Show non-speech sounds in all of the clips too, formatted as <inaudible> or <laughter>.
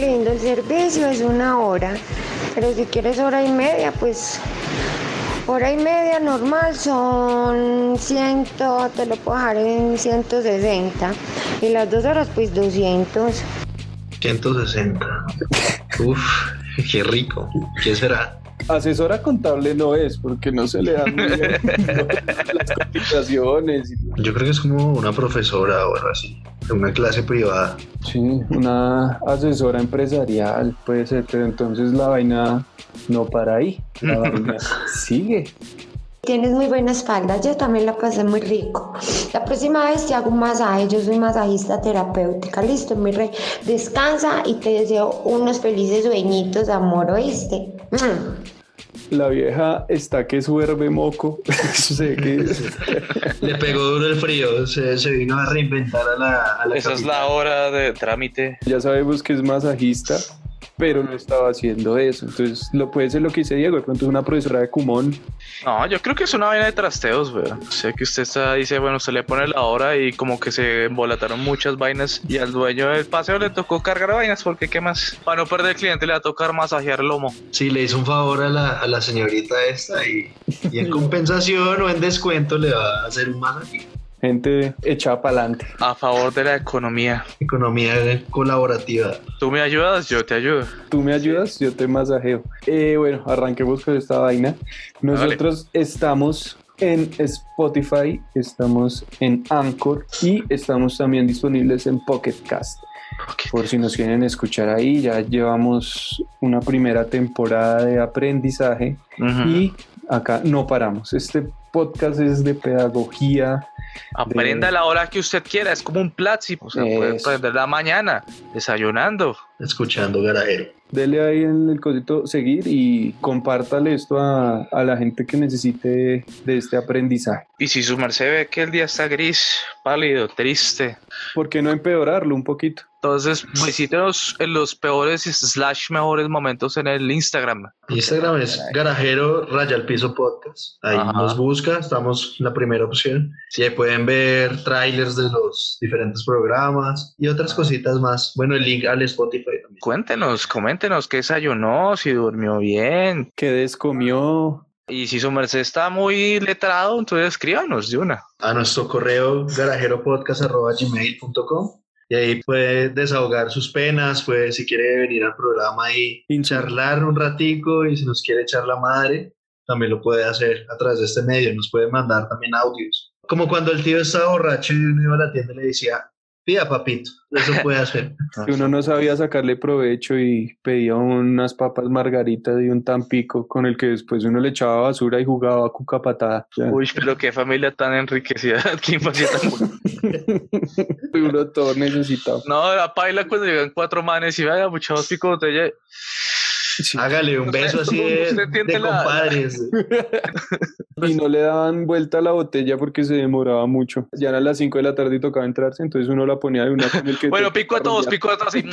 lindo. El servicio es una hora, pero si quieres hora y media, pues hora y media normal son 100, te lo puedo dejar en 160. Y las dos horas, pues 200. 160. Uf, qué rico. ¿Qué será? Asesora contable no es, porque no se le dan muy bien <laughs> las cotizaciones. Yo creo que es como una profesora o algo así, una clase privada. Sí, una asesora empresarial puede ser, pero entonces la vaina no para ahí, la <laughs> vaina sigue. Tienes muy buena espalda, yo también la pasé muy rico. La próxima vez te hago un masaje, yo soy masajista terapéutica, listo, mi rey. Descansa y te deseo unos felices sueñitos, amor, ¿oíste? Mm. La vieja está que suerve moco. <laughs> sé que <laughs> Le pegó duro el frío, se, se vino a reinventar a la, a la Esa es la hora de trámite. ya sabemos que es masajista, pero no estaba haciendo eso. Entonces, lo puede ser lo que dice Diego, de pronto es una profesora de Cumón. No, yo creo que es una vaina de trasteos, weón. Sé que usted está, dice, bueno, se le pone la hora y como que se embolataron muchas vainas y al dueño del paseo le tocó cargar vainas porque qué más. Para no perder el cliente le va a tocar masajear el lomo. Sí, le hizo un favor a la, a la señorita esta y, y en <laughs> compensación o en descuento le va a hacer un masaje. Gente echada para adelante. A favor de la economía. Economía colaborativa. Tú me ayudas, yo te ayudo. Tú me ayudas, yo te masajeo. Eh, bueno, arranquemos con esta vaina. Nosotros estamos en Spotify, estamos en Anchor y estamos también disponibles en Pocket Cast. Por si nos quieren escuchar ahí, ya llevamos una primera temporada de aprendizaje y acá no paramos. Este podcast es de pedagogía. Aprenda a la hora que usted quiera, es como un platzi. O sea, puede Eso. aprender la mañana, desayunando. Escuchando garajero. Dele ahí en el cosito seguir y compártale esto a, a la gente que necesite de este aprendizaje. Y si su merced ve que el día está gris, pálido, triste, ¿Por qué no empeorarlo un poquito? entonces visítenos en los peores slash mejores momentos en el Instagram. Instagram es garajero raya al piso podcast. Ahí Ajá. nos busca, estamos en la primera opción. Sí, ahí pueden ver trailers de los diferentes programas y otras cositas más. Bueno, el link al Spotify. Cuéntenos, coméntenos qué desayunó, si durmió bien. ¿Qué descomió? Y si su merced está muy letrado, entonces escríbanos de una. A nuestro correo garajeropodcast.gmail.com y ahí puede desahogar sus penas, puede si quiere venir al programa y charlar un ratico y si nos quiere echar la madre, también lo puede hacer a través de este medio, nos puede mandar también audios. Como cuando el tío estaba borracho y uno iba a la tienda y le decía, pida papito, eso puede <laughs> hacer. Que uno no sabía sacarle provecho y pedía unas papas margaritas y un tampico con el que después uno le echaba basura y jugaba a cuca patada. Uy, pero qué familia tan enriquecida, <laughs> qué infancia tan uno <laughs> todo necesitado. No, la paila cuando llegan cuatro manes y vaya, muchachos, pico de botella. Sí. Hágale un beso así de, compadres. Y no le daban vuelta a la botella porque se demoraba mucho. Ya eran las 5 de la tarde y tocaba entrarse, entonces uno la ponía de una con el que... Bueno, pico a todos, pico a todos. así.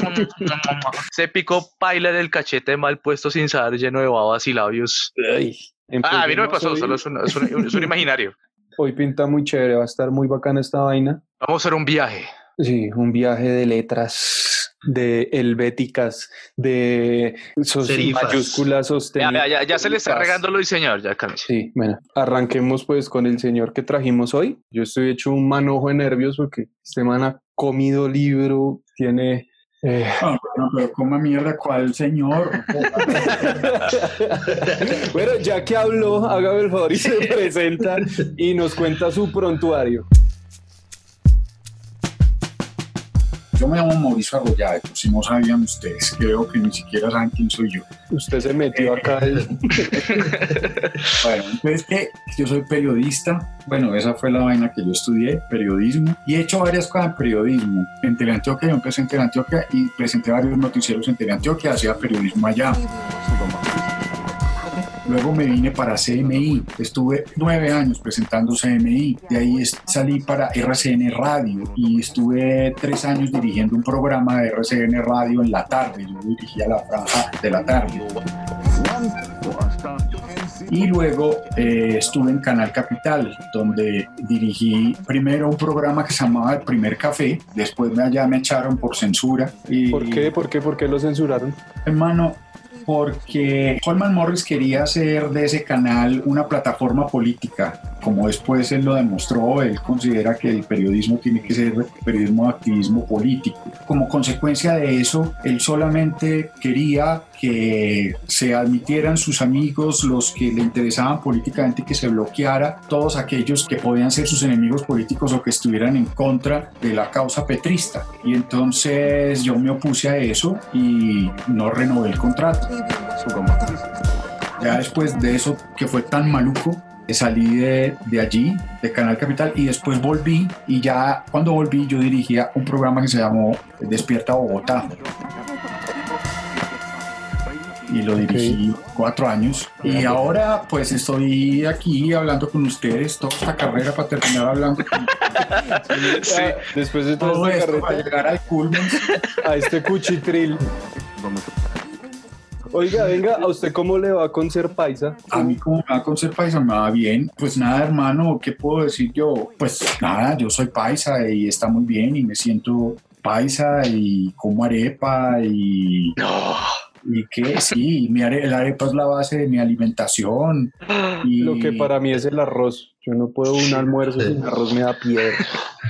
Se picó paila del cachete mal puesto sin saber, lleno de babas y labios. Ay, Ah, a mí no me pasó, hoy. solo es un, es un- es un imaginario. Hoy pinta muy chévere, va a estar muy bacana esta vaina. Vamos a hacer un viaje. Sí, un viaje de letras, de helvéticas, de sos- Serifas. mayúsculas Ya, sostenidas. ya, ya, ya se le está regando lo diseñador, ya cálmese. Sí, bueno, arranquemos pues con el señor que trajimos hoy. Yo estoy hecho un manojo de nervios porque este man ha comido libro, tiene... eh, Ah, pero coma mierda, ¿cuál señor? <laughs> bueno, ya que habló, hágame el favor y se presenta y nos cuenta su prontuario. Yo me llamo Mauricio Arroyave, por si no sabían ustedes, creo que ni siquiera saben quién soy yo. Usted se metió acá. el- <laughs> Bueno, entonces que yo soy periodista, bueno, esa fue la vaina que yo estudié, periodismo, y he hecho varias cosas en periodismo. En Teleantioquia, yo empecé en Teleantioquia y presenté varios noticieros en Teleantioquia, hacía periodismo allá. Luego me vine para CMI, estuve nueve años presentando CMI, de ahí salí para RCN Radio y estuve tres años dirigiendo un programa de RCN Radio en la tarde, yo dirigía la franja de la tarde. Y luego eh, estuve en Canal Capital, donde dirigí primero un programa que se llamaba El Primer Café, después me, allá me echaron por censura. Y, ¿Por qué? ¿Por qué? ¿Por qué lo censuraron? Hermano, porque Holman Morris quería hacer de ese canal una plataforma política. Como después él lo demostró, él considera que el periodismo tiene que ser periodismo de activismo político. Como consecuencia de eso, él solamente quería que se admitieran sus amigos, los que le interesaban políticamente, que se bloqueara todos aquellos que podían ser sus enemigos políticos o que estuvieran en contra de la causa petrista. Y entonces yo me opuse a eso y no renové el contrato. Ya después de eso que fue tan maluco, salí de, de, allí, de Canal Capital, y después volví, y ya cuando volví yo dirigía un programa que se llamó Despierta Bogotá. Y lo dirigí cuatro años. Y ahora pues estoy aquí hablando con ustedes toda esta carrera para terminar hablando con sí. Después de toda todo esta esto para llegar al culmen. a este cuchitril. Oiga, venga, ¿a usted cómo le va con ser paisa? A mí como me va con ser paisa me va bien. Pues nada, hermano, ¿qué puedo decir yo? Pues nada, yo soy paisa y está muy bien y me siento paisa y como arepa y... Y que sí, mi are- la arepa es la base de mi alimentación. Y Lo que para mí es el arroz. Yo no puedo un almuerzo sin arroz, me da piedra.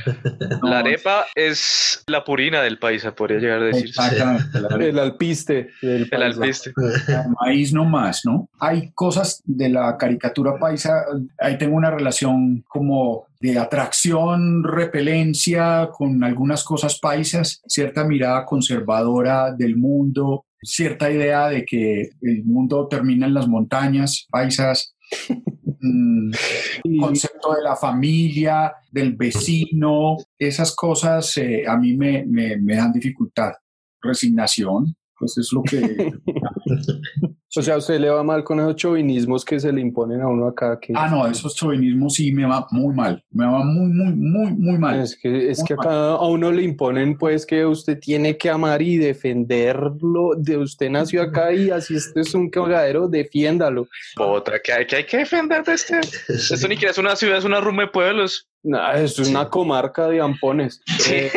<laughs> no, La arepa es la purina del paisa, podría llegar a arepa. El alpiste del El alpiste. <laughs> maíz no más, ¿no? Hay cosas de la caricatura paisa, ahí tengo una relación como de atracción, repelencia con algunas cosas paisas, cierta mirada conservadora del mundo, cierta idea de que el mundo termina en las montañas paisas, <laughs> concepto de la familia, del vecino, esas cosas eh, a mí me, me, me dan dificultad. Resignación, pues es lo que... <laughs> <laughs> O sea, a usted le va mal con esos chauvinismos que se le imponen a uno acá. Que Ah, no, esos chauvinismos sí me va muy mal, me va muy, muy, muy, muy mal. Es que, es que acá a uno le imponen pues que usted tiene que amar y defenderlo. De usted nació acá y así este es un cagadero, defiéndalo. Otra que hay que, hay que defender de este. Esto ni siquiera es una ciudad, es una rumba de pueblos. Nah, es una comarca de ampones. Eh,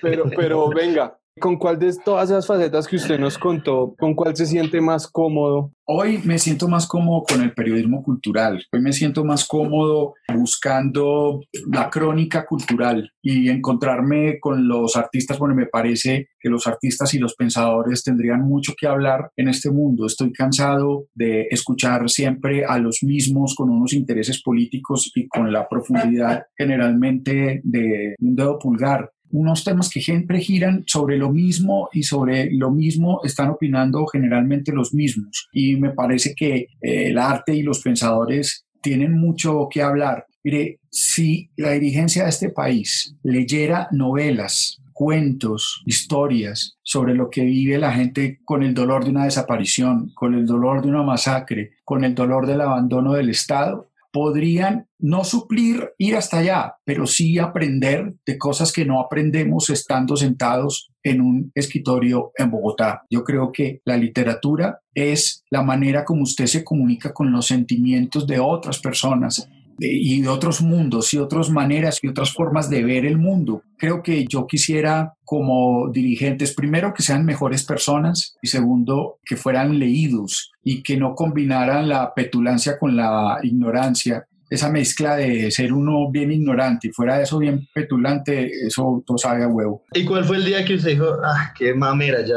pero, pero venga, ¿con cuál de todas esas facetas que usted nos contó, con cuál se siente más cómodo? Hoy me siento más cómodo con el periodismo cultural, hoy me siento más cómodo buscando la crónica cultural y encontrarme con los artistas, bueno, me parece que los artistas y los pensadores tendrían mucho que hablar en este mundo. Estoy cansado de escuchar siempre a los mismos con unos intereses políticos y con la profundidad generalmente de un dedo pulgar unos temas que siempre giran sobre lo mismo y sobre lo mismo están opinando generalmente los mismos. Y me parece que eh, el arte y los pensadores tienen mucho que hablar. Mire, si la dirigencia de este país leyera novelas, cuentos, historias sobre lo que vive la gente con el dolor de una desaparición, con el dolor de una masacre, con el dolor del abandono del Estado, podrían no suplir ir hasta allá, pero sí aprender de cosas que no aprendemos estando sentados en un escritorio en Bogotá. Yo creo que la literatura es la manera como usted se comunica con los sentimientos de otras personas y de otros mundos y otras maneras y otras formas de ver el mundo. Creo que yo quisiera como dirigentes, primero que sean mejores personas y segundo que fueran leídos y que no combinaran la petulancia con la ignorancia. Esa mezcla de ser uno bien ignorante y fuera de eso bien petulante, eso todo sabe a huevo. ¿Y cuál fue el día que usted dijo, ah, qué mamera, ya,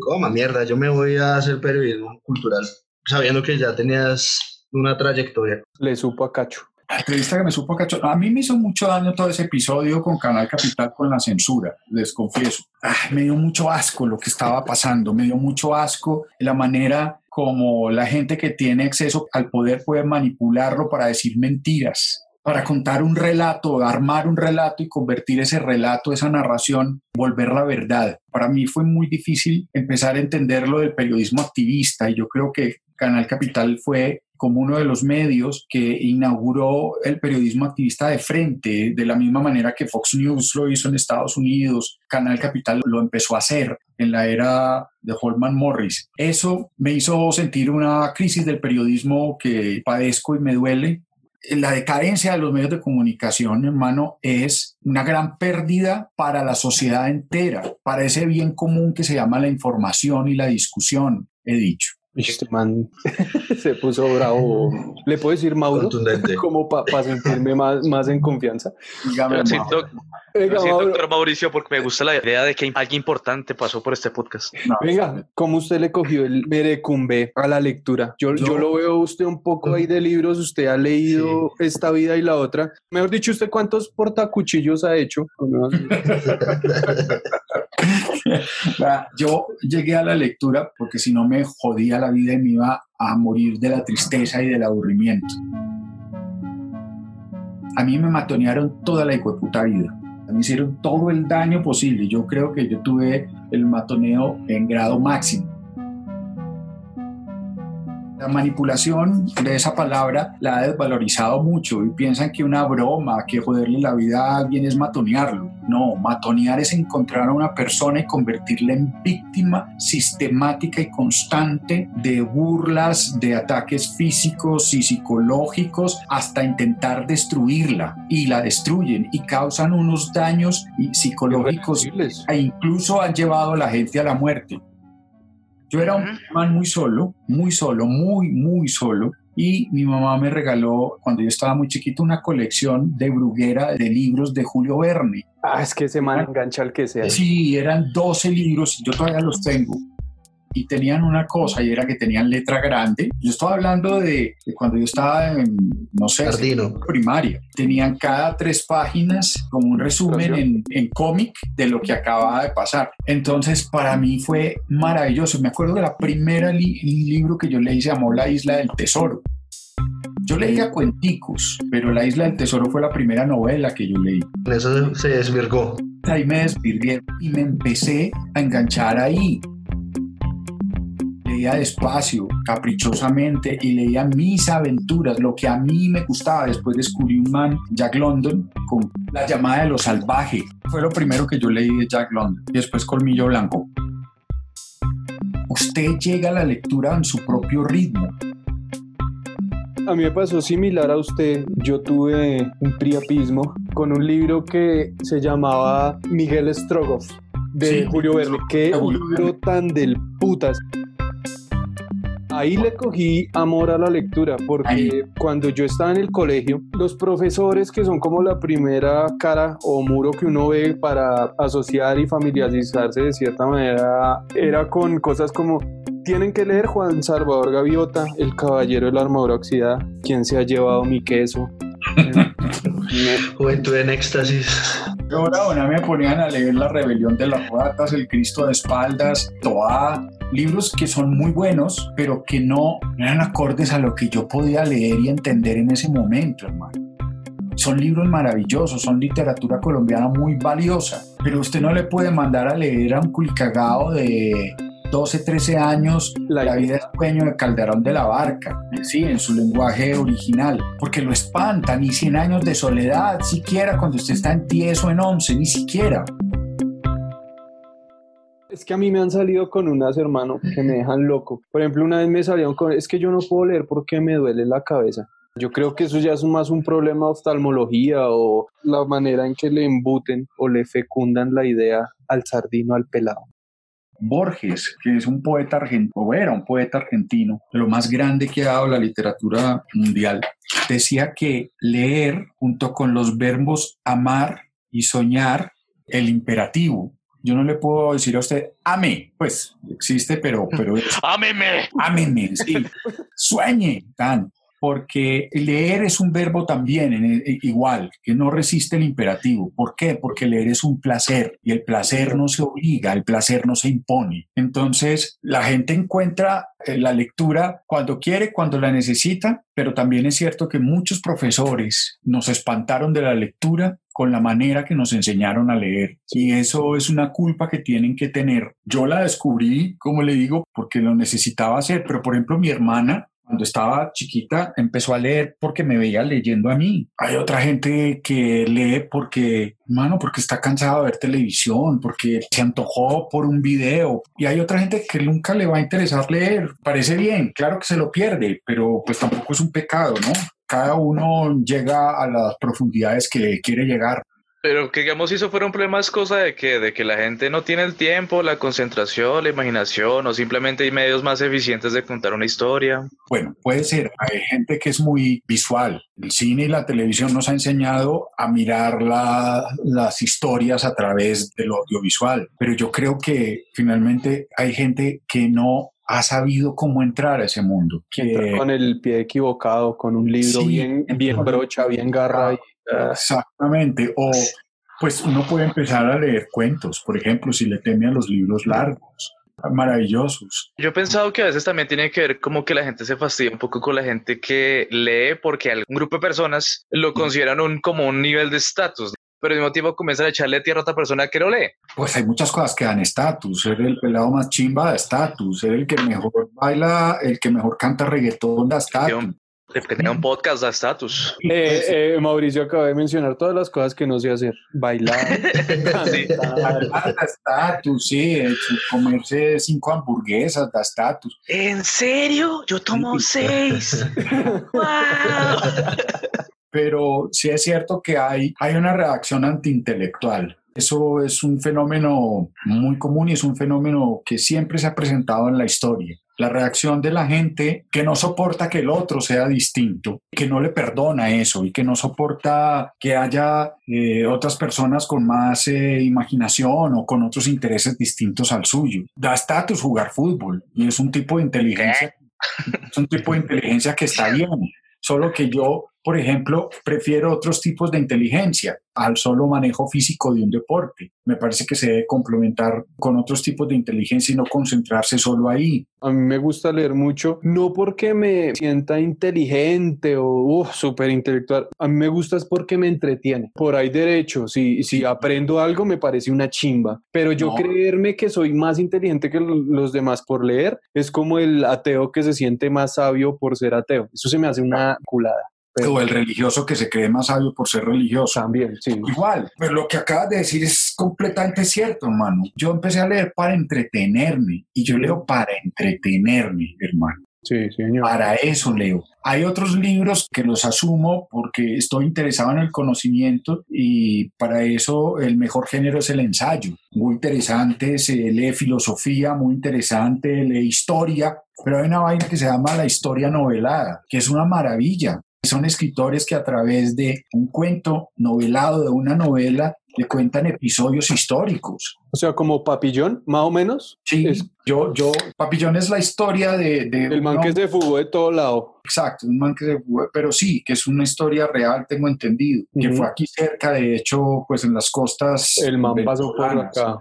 coma mierda, yo me voy a hacer periodismo cultural, sabiendo que ya tenías una trayectoria? Le supo a Cacho. La entrevista que me supo a cacho, a mí me hizo mucho daño todo ese episodio con Canal Capital con la censura, les confieso. Ah, me dio mucho asco lo que estaba pasando, me dio mucho asco la manera como la gente que tiene acceso al poder puede manipularlo para decir mentiras, para contar un relato, armar un relato y convertir ese relato, esa narración, volverla verdad. Para mí fue muy difícil empezar a entender lo del periodismo activista y yo creo que Canal Capital fue como uno de los medios que inauguró el periodismo activista de frente, de la misma manera que Fox News lo hizo en Estados Unidos, Canal Capital lo empezó a hacer en la era de Holman Morris. Eso me hizo sentir una crisis del periodismo que padezco y me duele. La decadencia de los medios de comunicación, hermano, es una gran pérdida para la sociedad entera, para ese bien común que se llama la información y la discusión, he dicho. Este man <laughs> se puso bravo. ¿Le puedo decir Mauro? <laughs> Como para sentirme más, más en confianza. Dígame, siento, doctor Mauricio, porque me gusta la idea de que alguien importante pasó por este podcast. Venga, ¿cómo usted le cogió el Berecumbe a la lectura? Yo, yo, lo veo usted un poco ahí de libros, usted ha leído esta vida y la otra. Mejor dicho, ¿usted cuántos portacuchillos ha hecho? <laughs> <laughs> yo llegué a la lectura porque si no me jodía la vida y me iba a morir de la tristeza y del aburrimiento. A mí me matonearon toda la puta vida. Me hicieron todo el daño posible. Yo creo que yo tuve el matoneo en grado máximo. La manipulación de esa palabra la ha desvalorizado mucho y piensan que una broma, que joderle la vida a alguien es matonearlo. No, matonear es encontrar a una persona y convertirla en víctima sistemática y constante de burlas, de ataques físicos y psicológicos hasta intentar destruirla y la destruyen y causan unos daños psicológicos e incluso han llevado a la gente a la muerte. Yo era un man muy solo, muy solo, muy, muy solo. Y mi mamá me regaló, cuando yo estaba muy chiquito, una colección de bruguera de libros de Julio Verne. Ah, es que se man engancha al que sea. Sí, eran 12 libros, yo todavía los tengo y tenían una cosa y era que tenían letra grande. Yo estaba hablando de, cuando yo estaba en, no sé, primaria. Tenían cada tres páginas como un resumen en, en cómic de lo que acababa de pasar. Entonces, para mí fue maravilloso. Me acuerdo de la primera libro que yo leí, se llamó La Isla del Tesoro. Yo leía cuenticos, pero La Isla del Tesoro fue la primera novela que yo leí. Eso se desvirgó. Ahí me desvirgué y me empecé a enganchar ahí leía despacio, caprichosamente y leía mis aventuras, lo que a mí me gustaba. Después descubrí un man, Jack London, con La llamada de lo salvaje. Fue lo primero que yo leí de Jack London. Y después Colmillo Blanco. Usted llega a la lectura en su propio ritmo. A mí me pasó similar a usted. Yo tuve un priapismo con un libro que se llamaba Miguel Strogoff de Julio Verne. Qué libro tan del putas ahí le cogí amor a la lectura, porque cuando yo estaba en el colegio, los profesores que son como la primera cara o muro que uno ve para asociar y familiarizarse de cierta manera, era con cosas como tienen que leer Juan Salvador Gaviota, El Caballero de la Armadura Oxidada, quien se ha llevado mi queso. <laughs> Juventud en éxtasis. Ahora me ponían a leer La Rebelión de las Ratas, El Cristo de Espaldas, Toa, libros que son muy buenos, pero que no eran acordes a lo que yo podía leer y entender en ese momento, hermano. Son libros maravillosos, son literatura colombiana muy valiosa, pero usted no le puede mandar a leer a un culicagao de 12, 13 años La, vida es sueño de Calderón de la Barca, sí, en su lenguaje original, porque lo espanta, ni 100 años de soledad, siquiera cuando usted está en 10 o en 11, ni siquiera. Es que a mí me han salido con unas, hermano, que me dejan loco. Por ejemplo, una vez me salieron con, es que yo no puedo leer porque me duele la cabeza. Yo creo que eso ya es más un problema de oftalmología o la manera en que le embuten o le fecundan la idea al sardino, al pelado. Borges, que es un poeta argentino, o era un poeta argentino, lo más grande que ha dado la literatura mundial, decía que leer junto con los verbos amar y soñar, el imperativo, yo no le puedo decir a usted, ame, pues existe, pero... pero <laughs> ¡Ámeme! ¡Ámeme! Sí. Sueñe, tan. Porque leer es un verbo también igual, que no resiste el imperativo. ¿Por qué? Porque leer es un placer y el placer no se obliga, el placer no se impone. Entonces, la gente encuentra eh, la lectura cuando quiere, cuando la necesita, pero también es cierto que muchos profesores nos espantaron de la lectura con la manera que nos enseñaron a leer. Y eso es una culpa que tienen que tener. Yo la descubrí, como le digo, porque lo necesitaba hacer, pero por ejemplo mi hermana cuando estaba chiquita empezó a leer porque me veía leyendo a mí. Hay otra gente que lee porque, mano, porque está cansado de ver televisión, porque se antojó por un video. Y hay otra gente que nunca le va a interesar leer. Parece bien, claro que se lo pierde, pero pues tampoco es un pecado, ¿no? Cada uno llega a las profundidades que quiere llegar. Pero que digamos, si eso fuera un problema, es cosa de que, de que la gente no tiene el tiempo, la concentración, la imaginación, o simplemente hay medios más eficientes de contar una historia. Bueno, puede ser. Hay gente que es muy visual. El cine y la televisión nos ha enseñado a mirar las historias a través del audiovisual. Pero yo creo que finalmente hay gente que no ha sabido cómo entrar a ese mundo. Que... Con el pie equivocado, con un libro bien, bien brocha, bien garra. Exactamente. O pues uno puede empezar a leer cuentos, por ejemplo, si le teme a los libros largos maravillosos. Yo he pensado que a veces también tiene que ver como que la gente se fastidia un poco con la gente que lee porque algún grupo de personas lo consideran un, como un nivel de estatus pero al mismo tiempo comienzan a echarle tierra a otra persona que no lee. Pues hay muchas cosas que dan estatus. Ser el pelado más chimba da estatus. Ser el que mejor baila, el que mejor canta reggaetón da estatus. Que tenga un podcast da estatus. Eh, eh, Mauricio acaba de mencionar todas las cosas que no sé hacer. Bailar, <laughs> cantar. Da estatus, sí. Comerse cinco hamburguesas da estatus. ¿En serio? Yo tomo seis. <laughs> ¡Wow! Pero sí es cierto que hay, hay una reacción antiintelectual. Eso es un fenómeno muy común y es un fenómeno que siempre se ha presentado en la historia la reacción de la gente que no soporta que el otro sea distinto, que no le perdona eso y que no soporta que haya eh, otras personas con más eh, imaginación o con otros intereses distintos al suyo. Da estatus jugar fútbol y es un tipo de inteligencia, es un tipo de inteligencia que está bien, solo que yo por ejemplo, prefiero otros tipos de inteligencia al solo manejo físico de un deporte. Me parece que se debe complementar con otros tipos de inteligencia y no concentrarse solo ahí. A mí me gusta leer mucho, no porque me sienta inteligente o súper intelectual, a mí me gusta es porque me entretiene. Por ahí derecho, si, si aprendo algo me parece una chimba, pero yo creerme que soy más inteligente que los demás por leer es como el ateo que se siente más sabio por ser ateo. Eso se me hace una culada o el religioso que se cree más sabio por ser religioso. También, sí. Igual, pero lo que acabas de decir es completamente cierto, hermano. Yo empecé a leer para entretenerme y yo leo para entretenerme, hermano. Sí, señor. Para eso leo. Hay otros libros que los asumo porque estoy interesado en el conocimiento y para eso el mejor género es el ensayo. Muy interesante, se lee filosofía, muy interesante, lee historia, pero hay una vaina que se llama la historia novelada, que es una maravilla. Son escritores que a través de un cuento novelado, de una novela, le cuentan episodios históricos. O sea, como Papillón, más o menos. Sí, yo, yo, Papillón es la historia de... de el man que se fugó de todo lado. Exacto, un man que se fugó, pero sí, que es una historia real, tengo entendido, que fue aquí cerca, de hecho, pues en las costas. El man pasó por acá,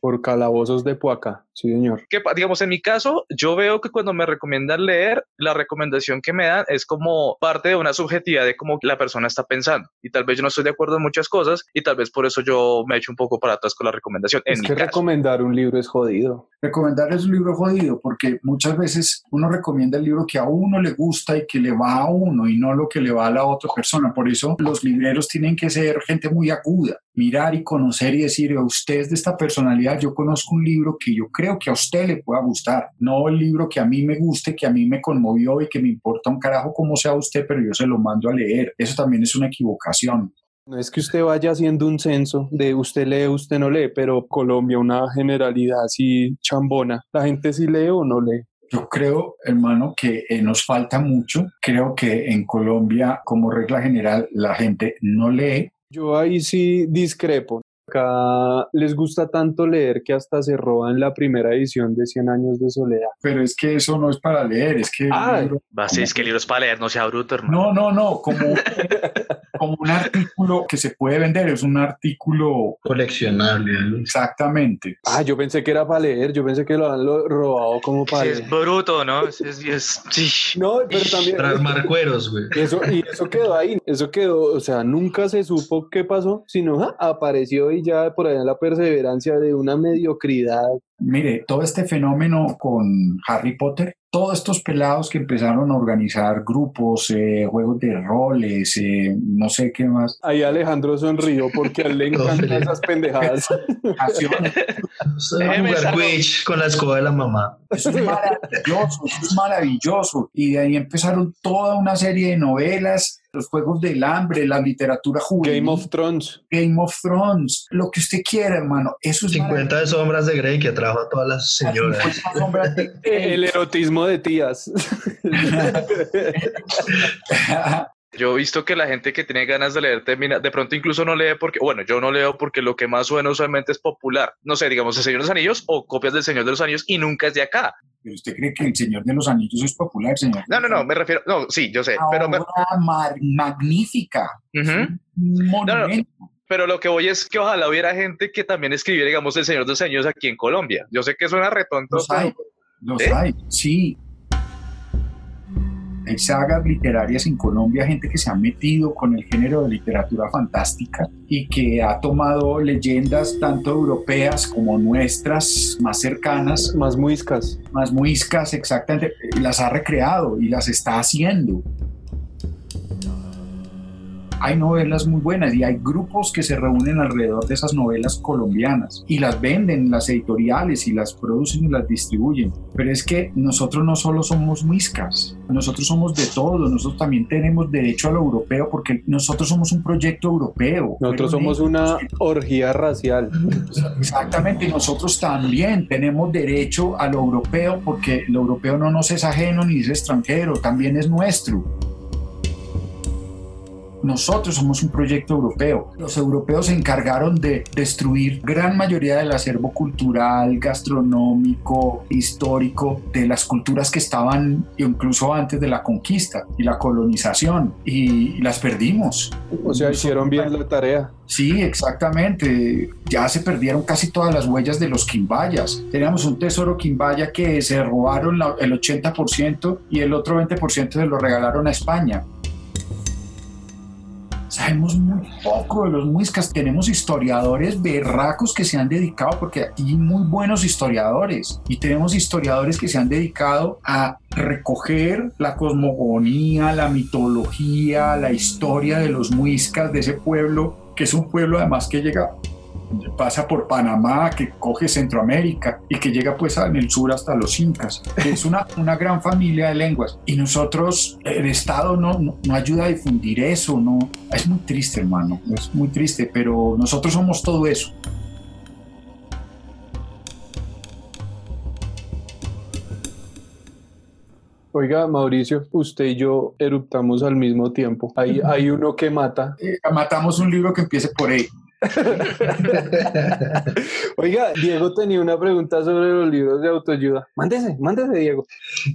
por, calabozos de Puaca, sí señor. Que, digamos, en mi caso, yo veo que cuando me recomiendan leer, la recomendación que me dan es como parte de una subjetividad de cómo la persona está pensando. Y tal vez yo no estoy de acuerdo en muchas cosas y tal vez por eso yo me echo un poco para atrás con la recomendación. Es que recomendar un libro es jodido. Recomendar es un libro jodido porque muchas veces uno recomienda el libro que a uno le gusta y que le va a uno y no lo que le va a la otra persona. Por eso los libreros tienen que ser gente muy aguda, mirar y conocer y decir, a usted de esta personalidad, yo conozco un libro que yo creo que a usted le pueda gustar, no el libro que a mí me guste, que a mí me conmovió y que me importa un carajo como sea usted, pero yo se lo mando a leer. Eso también es una equivocación. No es que usted vaya haciendo un censo de usted lee, usted no lee, pero Colombia, una generalidad así chambona. ¿La gente sí lee o no lee? Yo creo, hermano, que eh, nos falta mucho. Creo que en Colombia, como regla general, la gente no lee. Yo ahí sí discrepo. Acá les gusta tanto leer que hasta se roban la primera edición de 100 años de soledad. Pero es que eso no es para leer, es que... Ah, sí, es que libros para leer, no sea bruto, hermano. No, no, no, como, <laughs> como un artículo que se puede vender, es un artículo Coleccionable. ¿no? exactamente. Ah, yo pensé que era para leer, yo pensé que lo han robado como para Sí, leer. es bruto, ¿no? Es, es, es- sí. No, pero también... Para armar cueros, güey. Eso, y eso quedó ahí, eso quedó, o sea, nunca se supo qué pasó, sino ah, apareció y ya por allá la perseverancia de una mediocridad. Mire, todo este fenómeno con Harry Potter, todos estos pelados que empezaron a organizar grupos, eh, juegos de roles, eh, no sé qué más, Ahí Alejandro sonrió porque a él le <laughs> encantan esas pendejadas. Jugar. Quidditch con la escoba de la mamá. Eso es maravilloso, eso es maravilloso. Y de ahí empezaron toda una serie de novelas, los Juegos del Hambre, la literatura juvenil, Game of Thrones. Game of Thrones, lo que usted quiera, hermano. Eso es 50 de sombras de Grey que atrajo a todas las señoras. maravilloso. Sombras de- <laughs> El erotismo de tías. <laughs> <laughs> Yo he visto que la gente que tiene ganas de leer termina, de pronto incluso no lee porque, bueno, yo no leo porque lo que más suena usualmente es popular. No sé, digamos, El Señor de los Anillos o copias del Señor de los Anillos y nunca es de acá. Pero usted cree que el Señor de los Anillos es popular, señor. No, no, no, me refiero, no, sí, yo sé, pero, me- magnífica. Monumento. pero lo que voy es que ojalá hubiera gente que también escribiera, digamos, El Señor de los Anillos aquí en Colombia. Yo sé que suena retonto. Los hay, los ¿Eh? hay, sí. Hay sagas literarias en Colombia, gente que se ha metido con el género de literatura fantástica y que ha tomado leyendas tanto europeas como nuestras, más cercanas, Más muiscas. más muiscas, exactamente, las ha recreado y las está haciendo. Hay novelas muy buenas y hay grupos que se reúnen alrededor de esas novelas colombianas y las venden las editoriales y las producen y las distribuyen. Pero es que nosotros no solo somos muiscas, nosotros somos de todo, nosotros también tenemos derecho a lo europeo porque nosotros somos un proyecto europeo. Nosotros somos ellos una que- orgía racial. Exactamente, nosotros también tenemos derecho a lo europeo porque lo europeo no nos es ajeno ni es extranjero, también es nuestro. Nosotros somos un proyecto europeo. Los europeos se encargaron de destruir gran mayoría del acervo cultural, gastronómico, histórico de las culturas que estaban incluso antes de la conquista y la colonización y las perdimos. O sea, hicieron bien la tarea. Sí, exactamente. Ya se perdieron casi todas las huellas de los quimbayas. Teníamos un tesoro quimbaya que se robaron el 80% y el otro 20% se lo regalaron a España. Sabemos muy poco de los muiscas. Tenemos historiadores berracos que se han dedicado, porque hay muy buenos historiadores. Y tenemos historiadores que se han dedicado a recoger la cosmogonía, la mitología, la historia de los muiscas, de ese pueblo, que es un pueblo además que llega pasa por Panamá, que coge Centroamérica y que llega pues en el sur hasta los incas. Es una, una gran familia de lenguas y nosotros, el Estado no, no, no ayuda a difundir eso, no. Es muy triste, hermano, es muy triste, pero nosotros somos todo eso. Oiga, Mauricio, usted y yo eruptamos al mismo tiempo. Hay, hay uno que mata. Eh, matamos un libro que empiece por E. Oiga, Diego tenía una pregunta sobre los libros de autoayuda. Mándese, mándese, Diego.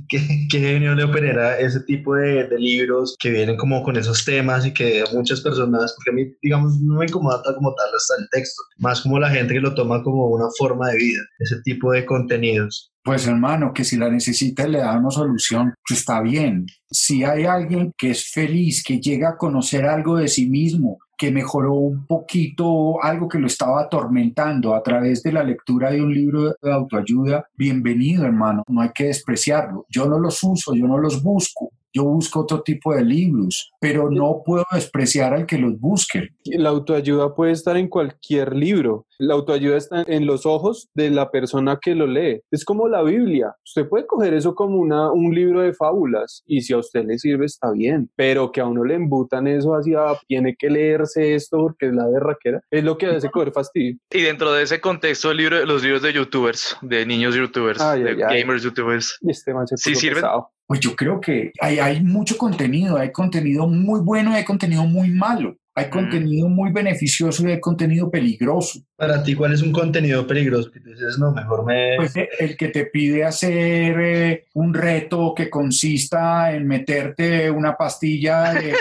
¿Qué, qué genio le opera ese tipo de, de libros que vienen como con esos temas y que a muchas personas, porque a mí, digamos, no me incomoda como tal hasta el texto, más como la gente que lo toma como una forma de vida, ese tipo de contenidos. Pues hermano, que si la necesita y le da una solución, pues está bien. Si hay alguien que es feliz, que llega a conocer algo de sí mismo, que mejoró un poquito algo que lo estaba atormentando a través de la lectura de un libro de autoayuda, bienvenido hermano, no hay que despreciarlo. Yo no los uso, yo no los busco. Yo busco otro tipo de libros, pero no puedo despreciar al que los busque. La autoayuda puede estar en cualquier libro. La autoayuda está en los ojos de la persona que lo lee. Es como la Biblia. Usted puede coger eso como una, un libro de fábulas y si a usted le sirve está bien, pero que a uno le embutan eso hacia tiene que leerse esto porque es la berraquera, es lo que hace coger fastidio. Y dentro de ese contexto, el libro, los libros de youtubers, de niños youtubers, Ay, de ay, ay. gamers youtubers. Este man se ¿Sí sirven? pesado. Pues yo creo que hay, hay mucho contenido, hay contenido muy bueno y hay contenido muy malo. Hay contenido muy beneficioso y hay contenido peligroso. Para ti, ¿cuál es un contenido peligroso que te dices, no, mejor me... Pues eh, el que te pide hacer eh, un reto que consista en meterte una pastilla de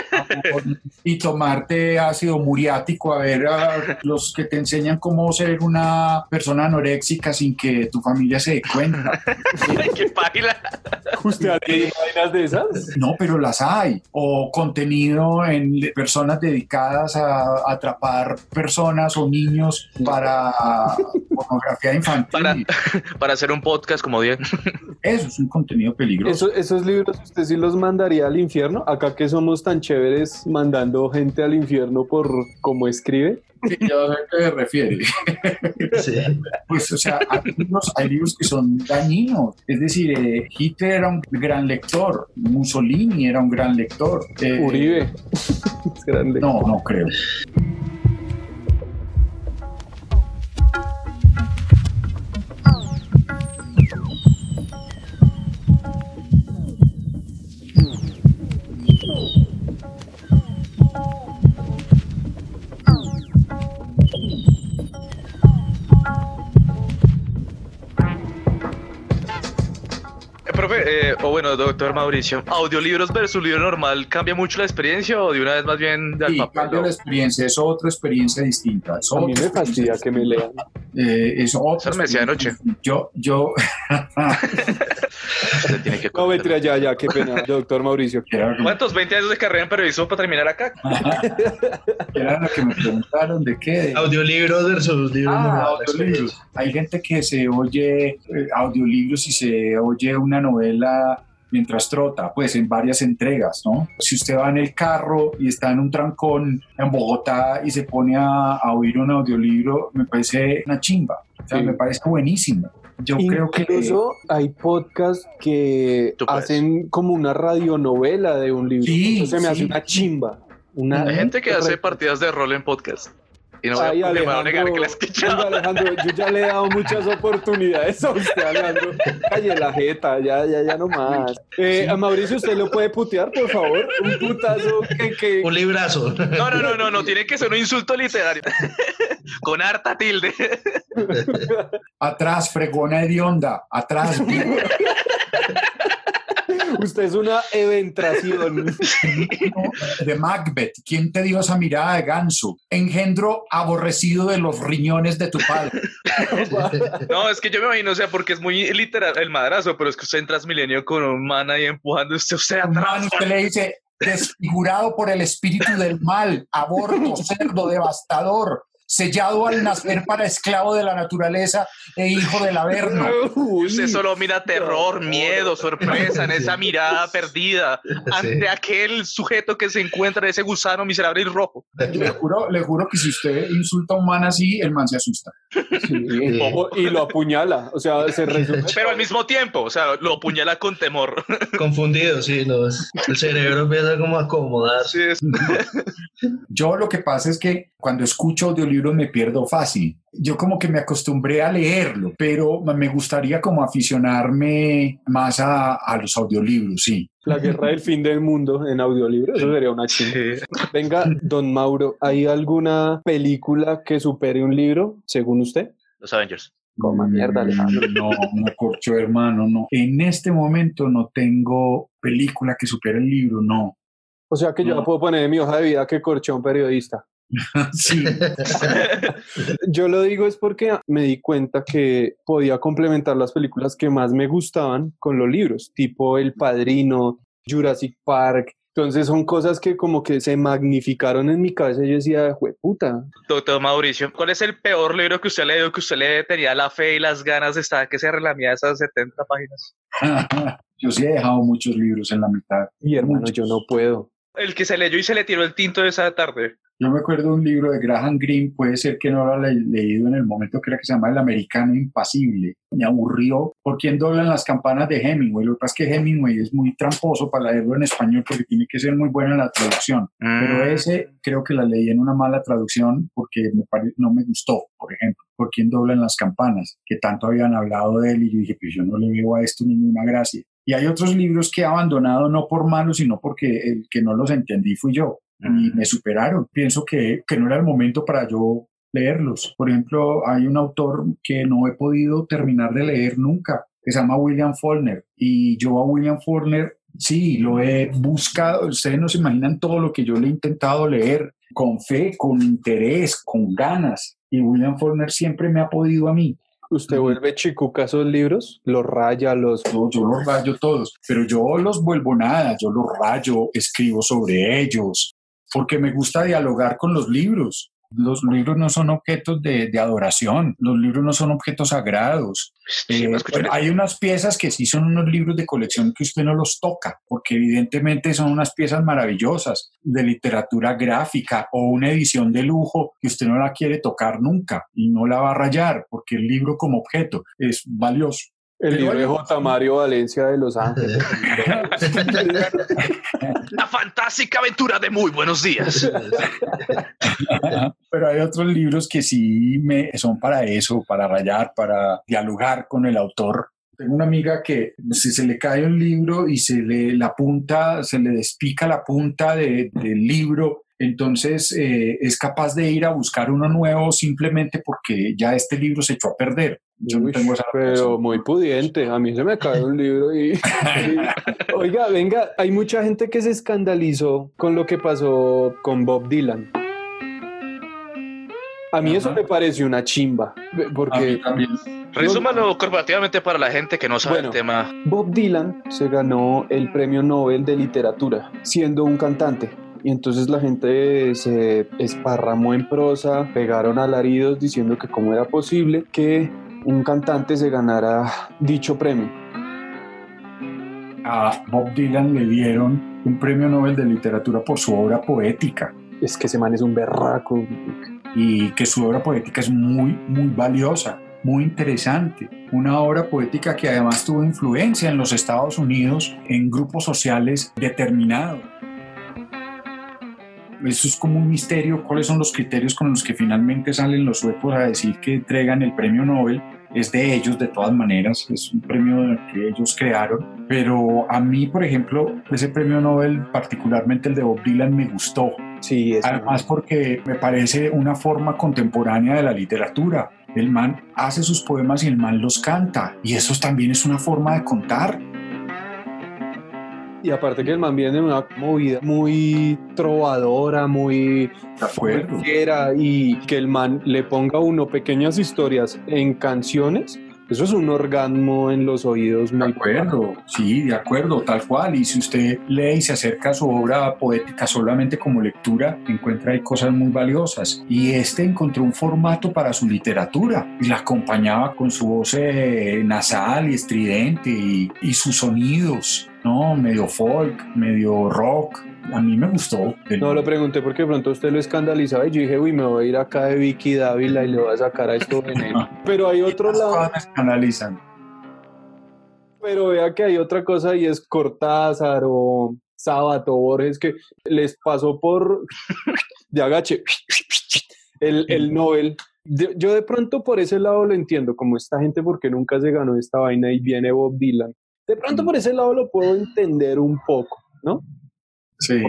<laughs> y tomarte ácido muriático, a ver a los que te enseñan cómo ser una persona anoréxica sin que tu familia se dé cuenta. ¡Qué página! ¿Usted tiene vainas de esas? No, pero las hay. O contenido en personas dedicadas a atrapar personas o niños para <laughs> pornografía infantil. Para, para hacer un podcast como bien. Eso es un contenido peligroso. Eso- esos libros usted sí los mandaría al infierno. Acá que somos tan chéveres mandando gente al infierno por cómo escribe. Sí, yo sé a qué se refiere. Sí. Pues, o sea, hay libros, hay libros que son dañinos. Es decir, eh, Hitler era un gran lector, Mussolini era un gran lector. eh, Uribe. Es grande. No, no creo. Profe, eh, o bueno, doctor Mauricio, ¿audiolibros versus libro normal cambia mucho la experiencia o de una vez más bien de al Sí, papel? cambia la experiencia, es otra experiencia distinta. Es A mí me fastidia que me lean. Eh, es otra Esa me decía anoche. Yo, yo, <laughs> <laughs> Se tiene que No, mentira, ya, ya, qué pena, doctor Mauricio. <laughs> ¿Cuántos 20 años de carrera en periodismo para terminar acá? era lo que me preguntaron de qué. de- <laughs> Audiolibros versus libros Ah, audiolibros. Hay gente que se oye eh, audiolibros y se oye una novela mientras trota, pues en varias entregas, ¿no? Si usted va en el carro y está en un trancón en Bogotá y se pone a, a oír un audiolibro, me parece una chimba, o sea, Sí. me parece buenísimo. Yo creo que Incluso hay podcasts que hacen como una radionovela de un libro. Sí, Eso se me hace una chimba. Una Hay gente que hace partidas de rol en podcast. Y no voy a- Ay, me voy a Alejandro, negar que la he escuchado. venga, Alejandro, yo ya le he dado muchas oportunidades a usted, Alejandro. Calle la jeta, ya, ya, ya no más. Eh, A Mauricio, ¿usted lo puede putear, por favor? Un putazo que... que... Un librazo. No, no, no, no, no, tiene que ser un insulto literario. <laughs> Con harta tilde. atrás, fregona hedionda, atrás, vivo. <laughs> Usted es una eventración. <laughs> de Macbeth. ¿Quién te dio esa mirada de ganso? Engendro aborrecido de los riñones de tu padre. <laughs> No, es que yo me imagino, o sea, porque es muy literal el madrazo, pero es que usted en Transmilenio con un man ahí empujando, usted, usted atrás. man, usted le dice, desfigurado por el espíritu del mal, aborto, cerdo, devastador, sellado al nacer para esclavo de la naturaleza e hijo del averno. <laughs> Usted solo mira terror, miedo, sorpresa en esa <laughs> mirada perdida ante Sí. aquel sujeto que se encuentra, ese gusano miserable y rojo. Le juro, le juro que si usted insulta a un man así, el man se asusta. sí. <laughs> O- Y lo apuñala. O sea, se resume. Pero al mismo tiempo, o sea, lo apuñala con temor. Confundido, sí. no, es- el cerebro empieza como a acomodarse. Sí, es- Yo lo que pasa es que cuando escucho audiolibros me pierdo fácil. Yo como que me acostumbré a leerlo, pero me gustaría como aficionarme más a, a los audiolibros, sí. La guerra del fin del mundo en audiolibro. Eso sería una chimba. sí. Venga, don Mauro, ¿hay alguna película que supere un libro, según usted? Los Avengers. Coma mierda, Alejandro. No, no corcho, hermano, no. En este momento no tengo película que supere el libro, no. O sea que yo No. puedo poner en mi hoja de vida que corchó un periodista. <laughs> Sí, Yo lo digo es porque me di cuenta que podía complementar las películas que más me gustaban con los libros, tipo El Padrino, Jurassic Park. Entonces son cosas que como que se magnificaron en mi cabeza y yo decía, puta. Doctor Mauricio, ¿cuál es el peor libro que usted ha leído que usted le tenía la fe y las ganas de estar que se relamía esas 70 páginas? <laughs> yo sí he dejado muchos libros en la mitad. Y hermano, Muchos. yo no puedo. El que se leyó y se le tiró el tinto de esa tarde. Yo me acuerdo de un libro de Graham Greene, puede ser que no lo haya le- leído en el momento, creo que se llama El Americano Impasible. Me aburrió por quién doblan las campanas de Hemingway. Lo que pasa es que Hemingway es muy tramposo para leerlo en español porque tiene que ser muy buena la traducción. Pero Mm. ese creo que la leí en una mala traducción porque me pare- no me gustó, por ejemplo, por quién doblan las campanas, que tanto habían hablado de él y yo dije, pues yo no le veo a esto ninguna gracia. Y hay otros libros que he abandonado no por malos, sino porque el que no los entendí fui yo. y me superaron. Pienso que, que no era el momento para yo leerlos. Por ejemplo, hay un autor que no he podido terminar de leer nunca, que se llama William Faulkner. Y yo a William Faulkner, sí, lo he buscado. Ustedes no se imaginan todo lo que yo le he intentado leer con fe, con interés, con ganas. Y William Faulkner siempre me ha podido a mí. ¿Usted vuelve chicuca esos libros? ¿Los raya? Los... Yo, yo los rayo todos, pero yo los vuelvo nada, yo los rayo, escribo sobre ellos, porque me gusta dialogar con los libros. Los libros no son objetos de, adoración, los libros no son objetos sagrados. Eh, hay unas piezas que sí son unos libros de colección que usted no los toca, porque evidentemente son unas piezas maravillosas de literatura gráfica o una edición de lujo que usted no la quiere tocar nunca y no la va a rayar, porque el libro como objeto es valioso. El libro de J. Mario Valencia de Los Ángeles. <laughs> La fantástica aventura de muy buenos días. <laughs> Pero hay otros libros que sí me, son para eso, para rayar, para dialogar con el autor. Tengo una amiga que si se le cae un libro y se le la punta, se le despica la punta del libro, entonces eh, es capaz de ir a buscar uno nuevo simplemente porque ya este libro se echó a perder. Yo no tengo esa Pero muy pudiente. A mí se me cae un libro y, Oiga, venga, hay mucha gente que se escandalizó con lo que pasó con Bob Dylan. A mí eso me parece una chimba, porque... Resúmalo corporativamente para la gente que no sabe el tema. Bob Dylan se ganó el premio Nobel de Literatura siendo un cantante. Y entonces la gente se esparramó en prosa, pegaron alaridos diciendo que cómo era posible que un cantante se ganara dicho premio. A Bob Dylan le dieron un premio Nobel de Literatura por su obra poética. Es que ese man es un berraco. Y que su obra poética es muy, muy valiosa, muy interesante. Una obra poética que además tuvo influencia en los Estados Unidos en grupos sociales determinados. Eso es como un misterio, cuáles son los criterios con los que finalmente salen los suecos a decir que entregan el premio Nobel es de ellos de todas maneras, es un premio que ellos crearon, pero a mí, por ejemplo, ese premio Nobel, particularmente el de Bob Dylan, me gustó. Sí, Además porque me parece una forma contemporánea de la literatura. El man hace sus poemas y el man los canta, y eso también es una forma de contar. Y aparte que el man viene de una movida muy trovadora, muy fuera y que el man le ponga a uno pequeñas historias en canciones, eso es un orgasmo en los oídos. de acuerdo, sí, de acuerdo, tal cual. Y si usted lee y se acerca a su obra poética solamente como lectura, encuentra ahí cosas muy valiosas. Y este encontró un formato para su literatura y la acompañaba con su voz eh, nasal y estridente y, y sus sonidos ¿no? Medio folk, medio rock. A mí me gustó. No, lo pregunté porque de pronto usted lo escandalizaba y yo dije, uy, me voy a ir acá de Vicky Dávila y le voy a sacar a esto veneno. <laughs> Pero hay otro lado. Me escandalizan. Pero vea que hay otra cosa y es Cortázar o Sábato Borges que les pasó por <laughs> de agache el, el Nobel. yo de pronto por ese lado lo entiendo, como esta gente porque nunca se ganó esta vaina y viene Bob Dylan de pronto por ese lado lo puedo entender un poco, ¿no? Sí.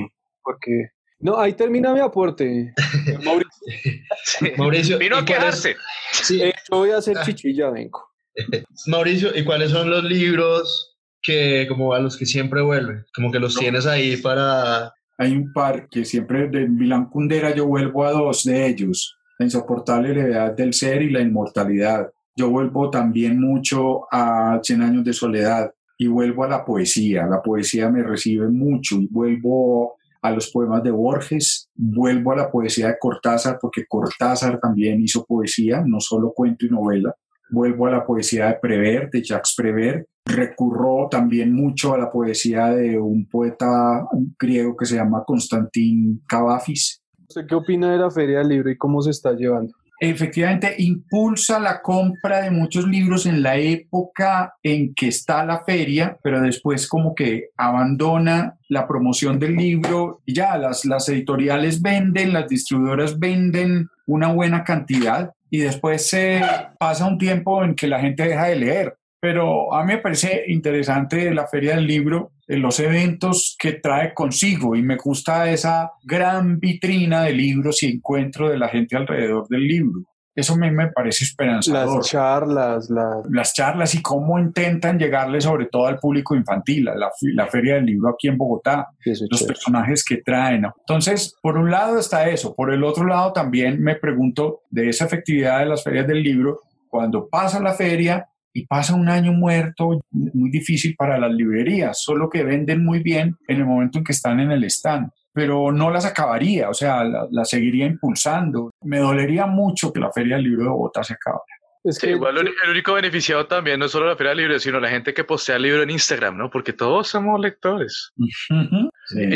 Porque... No, ahí termina mi aporte. <laughs> Mauricio. <laughs> Mauricio Vino a quedarse. Sí. Eh, yo voy a hacer chichi y ya vengo. <laughs> Mauricio, ¿y cuáles son los libros que, como a los que siempre vuelven? Como que los tienes ahí para... Hay un par que siempre, de Milán Kundera, yo vuelvo a dos de ellos. La insoportable levedad del ser y la inmortalidad. Yo vuelvo también mucho a Cien años de soledad y vuelvo a la poesía. La poesía me recibe mucho y vuelvo a los poemas de Borges, vuelvo a la poesía de Cortázar, porque Cortázar también hizo poesía, no solo cuento y novela. Vuelvo a la poesía de Prévert, de Jacques Prévert. Recurro también mucho a la poesía de un poeta griego que se llama Constantín Cavafis. ¿Usted qué opina de la Feria del Libro y cómo se está llevando? Efectivamente impulsa la compra de muchos libros en la época en que está la feria, pero después como que abandona la promoción del libro. Ya las, las editoriales venden, las distribuidoras venden una buena cantidad y después se pasa un tiempo en que la gente deja de leer pero a mí me parece interesante la Feria del Libro, en los eventos que trae consigo y me gusta esa gran vitrina de libros y encuentro de la gente alrededor del libro. Eso me, me parece esperanzador. Las charlas, las charlas y cómo intentan llegarle sobre todo al público infantil, la, la Feria del Libro aquí en Bogotá, los personajes que traen. Entonces, por un lado está eso, por el otro lado también me pregunto de esa efectividad de las ferias del libro, cuando pasa la feria y pasa un año muerto, muy difícil para las librerías, solo que venden muy bien en el momento en que están en el stand pero no las acabaría, o sea, las la seguiría impulsando. Me dolería mucho que la Feria del Libro de Bogotá se acabe. Es que igual el único beneficiado también no es solo la Feria del Libro, sino la gente que postea el libro en Instagram, ¿no? Porque todos somos lectores.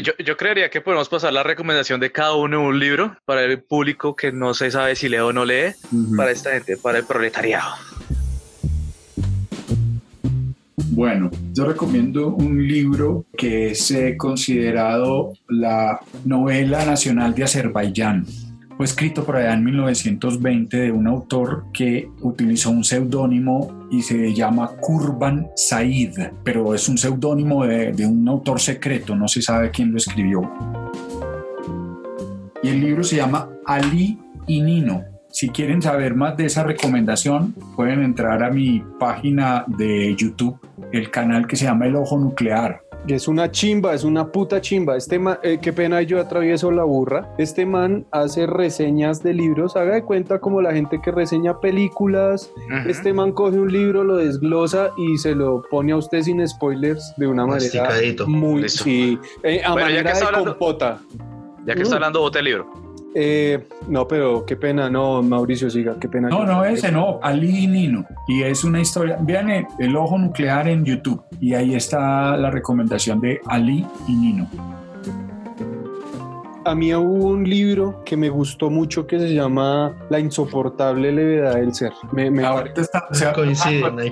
yo, yo, creería que podemos pasar la recomendación de cada uno un libro para el público que no se sabe si lee o no lee, para esta gente, para el proletariado. Bueno, yo recomiendo un libro que es eh, considerado la novela nacional de Azerbaiyán. Fue escrito por allá en 1920 de un autor que utilizó un seudónimo y se llama Kurban Said, pero es un seudónimo de, de un autor secreto, no se sabe quién lo escribió. Y el libro se llama Ali y Nino, si quieren saber más de esa recomendación, pueden entrar a mi página de YouTube, el canal que se llama El Ojo Nuclear. Es una chimba, es una puta chimba. Este man, eh, qué pena yo atravieso la burra. Este man hace reseñas de libros, haga de cuenta como la gente que reseña películas. Este man coge un libro, lo desglosa y se lo pone a usted sin spoilers de una manera muy sí, eh, a manera de compota. Ya que está hablando, bote el libro. Eh, no, pero qué pena, no, Mauricio, siga, qué pena. No, no, ese no, Ali y Nino. Y es una historia, vean el, ojo nuclear en YouTube y ahí está la recomendación de Ali y Nino. A mí hubo un libro que me gustó mucho que se llama La insoportable levedad del ser. Me, me Ahorita está,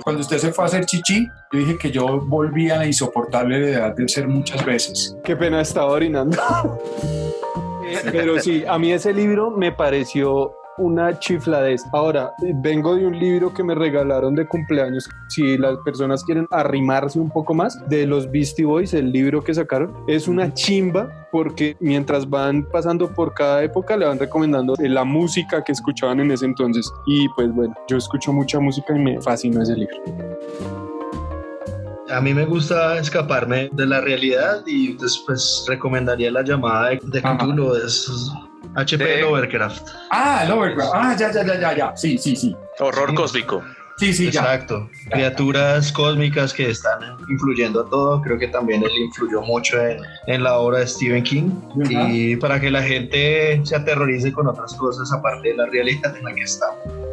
cuando usted se fue a hacer chichi, yo dije que yo volví a la insoportable levedad del ser muchas veces. Qué pena, estaba orinando. <laughs> <laughs> Pero sí, a mí ese libro me pareció una chifladez. Ahora, vengo de un libro que me regalaron de cumpleaños. Si las personas quieren arrimarse un poco más, de los Beastie Boys, el libro que sacaron, es una chimba porque mientras van pasando por cada época le van recomendando la música que escuchaban en ese entonces. Y pues bueno, yo escucho mucha música y me fascinó ese libro a mí me gusta escaparme de la realidad y después recomendaría la llamada de, de Cthulhu, es HP Lovecraft. Ah, Lovecraft. Ah, ya, ya, ya, ya, ya. Sí, sí, sí. Horror cósmico. Sí, sí, Exacto. Criaturas cósmicas que están influyendo a todo. Creo que también él influyó mucho en, la obra de Stephen King. Y para que la gente se aterrorice con otras cosas aparte de la realidad en la que estamos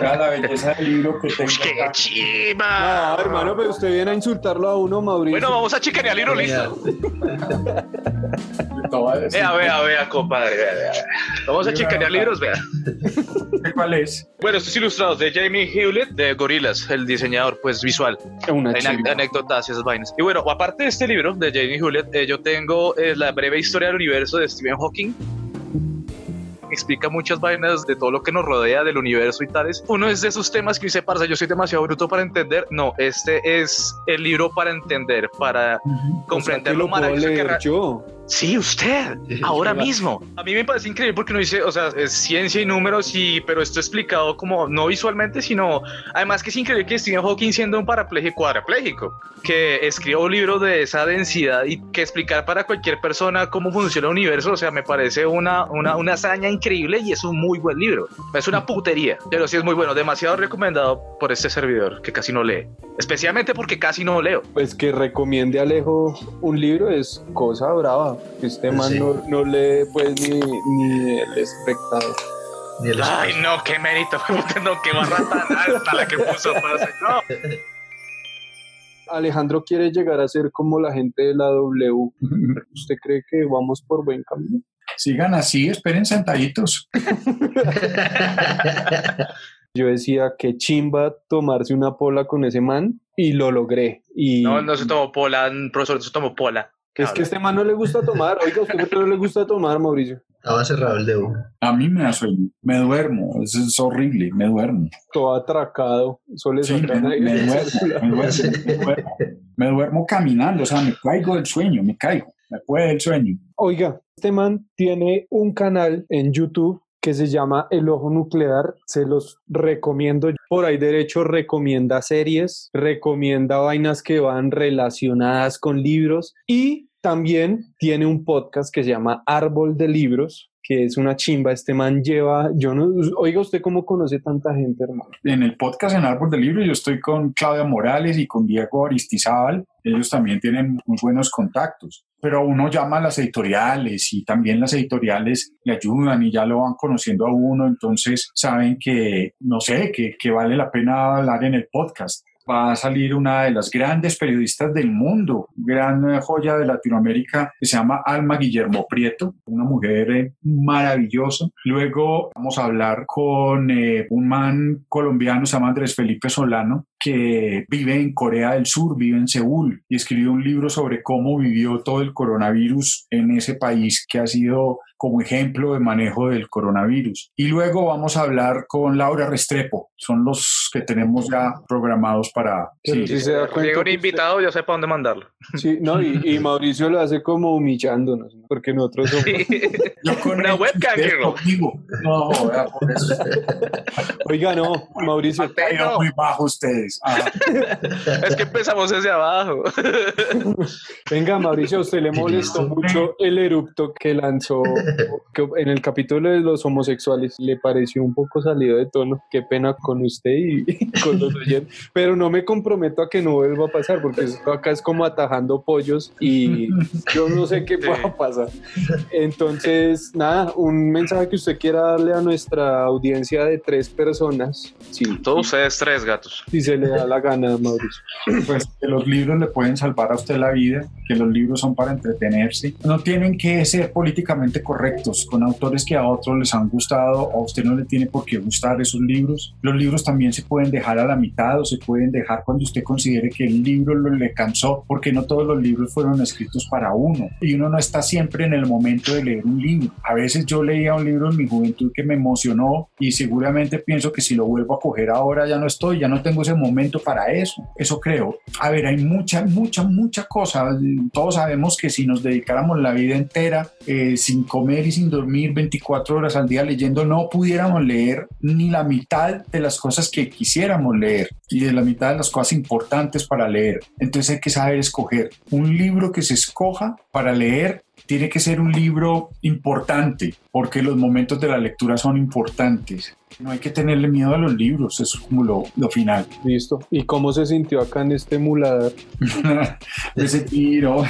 la belleza del libro que tengo. ¡Qué chiva! No, hermano, pero usted viene a insultarlo a uno, Mauricio. Bueno, vamos a chicanear el libro, listo. vea, vea, vea, compadre. Vea, vea. Vamos a chicanear libros, vea. ¿Cuál es? Bueno, estos ilustrados de Jamie Hewlett de Gorillaz, el diseñador pues visual. Una anécdotas y esas vainas. Y bueno, aparte de este libro de Jamie Hewlett, eh, yo tengo eh, la breve historia del universo de Stephen Hawking explica muchas vainas de todo lo que nos rodea del universo y tales. Uno es de esos temas que dice, parce, yo soy demasiado bruto para entender. No, este es el libro para entender, para comprender lo, maravilloso que yo. Sí, usted, ahora mismo. A mí me parece increíble porque uno dice, o sea, es ciencia y números, y, pero esto explicado como no visualmente, sino además que es increíble que Stephen Hawking siendo un parapléjico cuadrapléjico, que escriba un libro de esa densidad y que explicar para cualquier persona cómo funciona el universo, o sea, me parece una, una, una hazaña increíble y es un muy buen libro. Es una putería, pero sí es muy bueno, demasiado recomendado por este servidor que casi no lee, especialmente porque casi no leo. Pues que recomiende a Alejo un libro es cosa brava este man no, lee pues ni, el espectador. Ay, no, qué mérito, <laughs> no, qué barra tan alta la que puso no. Alejandro quiere llegar a ser como la gente de la W. ¿Usted cree que vamos por buen camino? Sigan así, esperen sentaditos. <laughs> Yo decía que chimba tomarse una pola con ese man y lo logré. Y... No, no se tomó pola, profesor, se tomó pola. Es que este man no le gusta tomar. Oiga, ¿usted por qué no le gusta tomar, Mauricio? Estaba cerrado el dedo. A mí me da sueño, me duermo, eso es horrible, me duermo. Todo atracado. Solo Sí, me, me duermo, me duermo, <laughs> me duermo. Me duermo caminando, o sea, me caigo del sueño, me caigo, me puede el sueño. Oiga, este man tiene un canal en YouTube que se llama El Ojo Nuclear. Se los recomiendo. Por ahí derecho recomienda series, recomienda vainas que van relacionadas con libros y también tiene un podcast que se llama Árbol de Libros, que es una chimba. Este man lleva, yo no, oiga, ¿usted cómo conoce tanta gente, hermano? En el podcast en Árbol del Libro yo estoy con Claudia Morales y con Diego Aristizábal. Ellos también tienen muy buenos contactos. Pero uno llama a las editoriales y también las editoriales le ayudan y ya lo van conociendo a uno, entonces saben que, no sé, que, que vale la pena hablar en el podcast va a salir una de las grandes periodistas del mundo, gran eh, joya de Latinoamérica, que se llama Alma Guillermo Prieto, una mujer eh, maravillosa. Luego vamos a hablar con eh, un man colombiano, se llama Andrés Felipe Solano, que vive en Corea del Sur, vive en Seúl y escribió un libro sobre cómo vivió todo el coronavirus en ese país que ha sido como ejemplo de manejo del coronavirus. Y luego vamos a hablar con Laura Restrepo, son los que tenemos ya programados para... Sí. si se da cuenta Llega un invitado, ya sé para dónde mandarlo. usted- sí, no, y, y <laughs> Mauricio lo hace como humillándonos, ¿no? porque nosotros somos... Yo con Una webcam. No, por eso. Oiga, no, Mauricio, Cayeron muy bajo ustedes. Ah, Es que empezamos desde abajo. venga, Mauricio, a usted le molestó mucho el erupto que lanzó que en el capítulo de los homosexuales. Le pareció un poco salido de tono. Qué pena con usted y, <laughs> con los oyentes. Pero no me comprometo a que no vuelva a pasar, porque esto acá es como atajando pollos y yo no sé qué Sí. pueda pasar. Entonces, nada, un mensaje que usted quiera darle a nuestra audiencia de tres personas, si, Todos ustedes tres gatos. si se le da la gana, Mauricio. pues que los libros le pueden salvar a usted la vida, que los libros son para entretenerse. No tienen que ser políticamente correctos con autores que a otros les han gustado, a usted no le tiene por qué gustar esos libros. Los libros también se pueden dejar a la mitad o se pueden dejar cuando usted considere que el libro lo le cansó, porque no todos los libros fueron escritos para uno y uno no está siempre en el momento de leer un libro. A veces yo leía un libro en mi juventud que me emocionó y seguramente pienso que si lo vuelvo a coger ahora ya no estoy, ya no tengo ese momento para eso. Eso creo. A ver, hay mucha, mucha, mucha cosa. Todos sabemos que si nos dedicáramos la vida entera eh, sin comer y sin dormir 24 horas al día leyendo, no pudiéramos leer ni la mitad de las cosas que quisiéramos leer y de la mitad de las cosas importantes para leer. Entonces hay que saber escoger. Un libro que se escoja para leer tiene que ser un libro importante, porque los momentos de la lectura son importantes. No hay que tenerle miedo a los libros, eso es como lo, lo final. Listo. ¿Y cómo se sintió acá en este emulador? <laughs> Ese tiro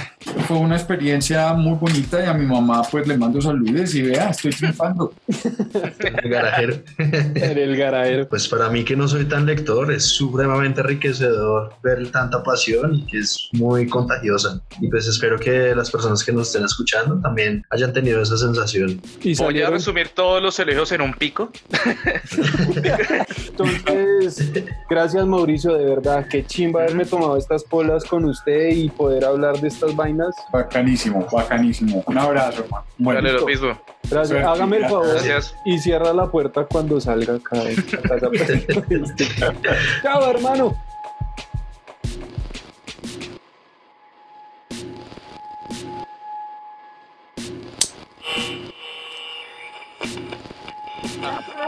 fue una experiencia muy bonita y a mi mamá pues le mando saludos y vea, estoy triunfando. <laughs> El garajero. En el garajero. Pues para mí que no soy tan lector, es supremamente enriquecedor ver tanta pasión y que es muy contagiosa. Y pues espero que las personas que nos estén escuchando también hayan tenido esa sensación. Y Voy a resumir todos los elogios en un pico. <laughs> entonces, gracias Mauricio, de verdad, qué chimba haberme tomado estas polas con usted y poder hablar de estas vainas. Bacanísimo, bacanísimo. Un abrazo, hermano. Bueno, Dale lo mismo. Gracias, Suerte, hágame el favor Gracias. y cierra la puerta cuando salga acá. <laughs> <laughs>